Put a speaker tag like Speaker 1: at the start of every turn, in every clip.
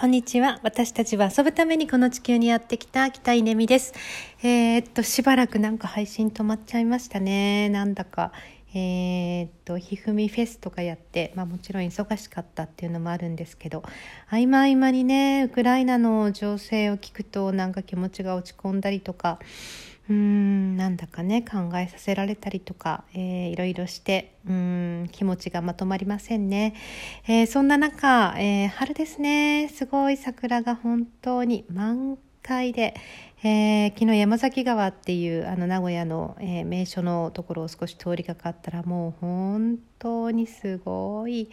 Speaker 1: こんにちは。私たちは遊ぶためにこの地球にやってきた北稲美です。えー、っと、しばらくなんか配信止まっちゃいましたね。なんだか。えー、っと、ひふみフェスとかやって、まあもちろん忙しかったっていうのもあるんですけど、合間合間にね、ウクライナの情勢を聞くとなんか気持ちが落ち込んだりとか、うーんなんだかね考えさせられたりとか、えー、いろいろしてうん気持ちがまとまりませんね、えー、そんな中、えー、春ですね。すごい桜が本当に満開で、えー、昨日山崎川っていうあの名古屋の、えー、名所のところを少し通りかかったらもう本当にすごい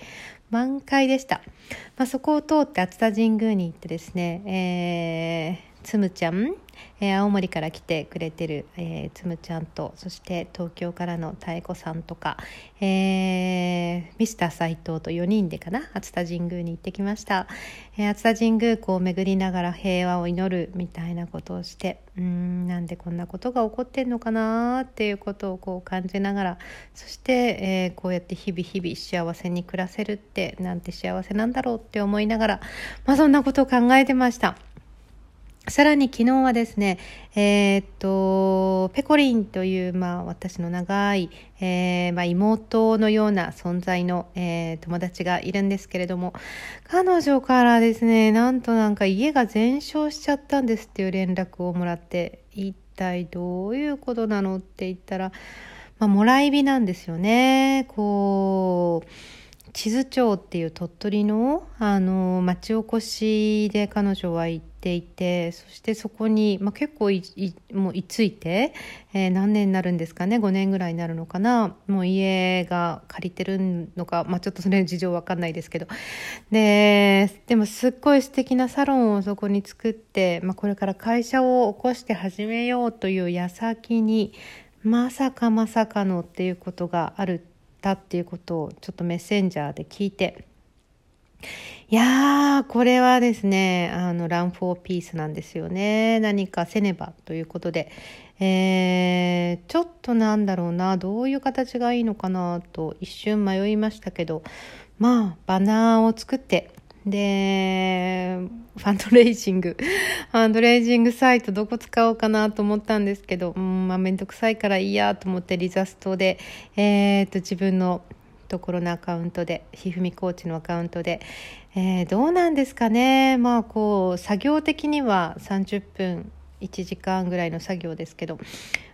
Speaker 1: 満開でした、まあ、そこを通って熱田神宮に行ってですね、えーつむちゃん、えー、青森から来てくれてる、えー、つむちゃんとそして東京からの妙子さんとか、えー、ミスター斎藤と4人でかな熱田神宮に行ってきました、えー、熱田神宮こう巡りながら平和を祈るみたいなことをしてうんなんでこんなことが起こってんのかなっていうことをこう感じながらそして、えー、こうやって日々日々幸せに暮らせるってなんて幸せなんだろうって思いながら、まあ、そんなことを考えてました。さらに昨日はですね、えー、っと、ペコリンという、まあ、私の長い、えー、まあ、妹のような存在の、えー、友達がいるんですけれども、彼女からですね、なんとなんか家が全焼しちゃったんですっていう連絡をもらって、一体どういうことなのって言ったら、まあ、もらい火なんですよね。こう、地図町っていう鳥取のあの町おこしで彼女は行ていてそしてそこに、まあ、結構いもう居ついて、えー、何年になるんですかね5年ぐらいになるのかなもう家が借りてるのか、まあ、ちょっとそれ事情わかんないですけど。ででもすっごい素敵なサロンをそこに作って、まあ、これから会社を起こして始めようという矢先にまさかまさかのっていうことがあるったっていうことをちょっとメッセンジャーで聞いていやーこれはですねあのランフォーピースなんですよね。何かせねばということで、えー、ちょっとなんだろうな。どういう形がいいのかなと一瞬迷いましたけど。まあバナーを作って。で、ファンドレイジング、ファンドレイジングサイトどこ使おうかなと思ったんですけど、うん、まあめんどくさいからいいやと思ってリザストで、えー、っと自分のところのアカウントで、ひふみコーチのアカウントで、えー、どうなんですかね。まあこう、作業的には30分、1時間ぐらいの作業ですけど、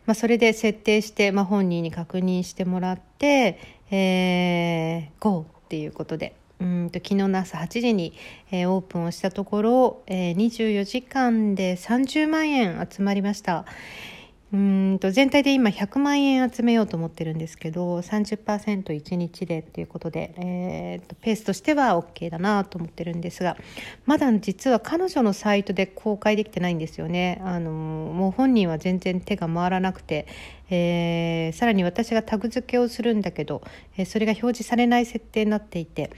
Speaker 1: まあ、それで設定して、まあ、本人に確認してもらって、えー、GO っていうことでうんと昨日の朝8時に、えー、オープンをしたところ、えー、24時間で30万円集まりました。うんと全体で今100万円集めようと思ってるんですけど 30%1 日でっていうことで、えーと、ペースとしては OK だなと思ってるんですがまだ実は彼女のサイトで公開できてないんですよね。あのもう本人は全然手が回らなくて、えー、さらに私がタグ付けをするんだけど、え、それが表示されない設定になっていて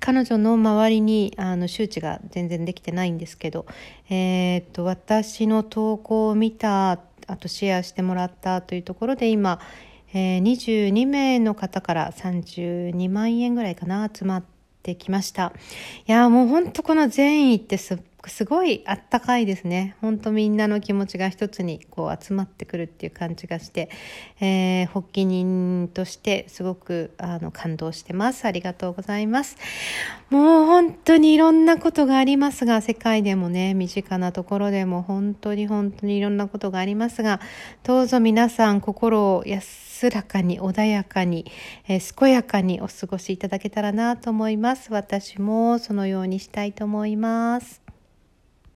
Speaker 1: 彼女の周りにあの周知が全然できてないんですけど、えー、っと私の投稿を見たあとシェアしてもらったというところで今、えー、22名の方から32万円ぐらいかな集まってきました。いやもうほんとこの善意ってすすごいあったかいですね。ほんとみんなの気持ちが一つにこう集まってくるっていう感じがして、えー、発起人としてすごくあの感動してます。ありがとうございます。もう本当にいろんなことがありますが、世界でもね、身近なところでも本当に本当にいろんなことがありますが、どうぞ皆さん心を安らかに穏やかに、えー、健やかにお過ごしいただけたらなと思います。私もそのようにしたいと思います。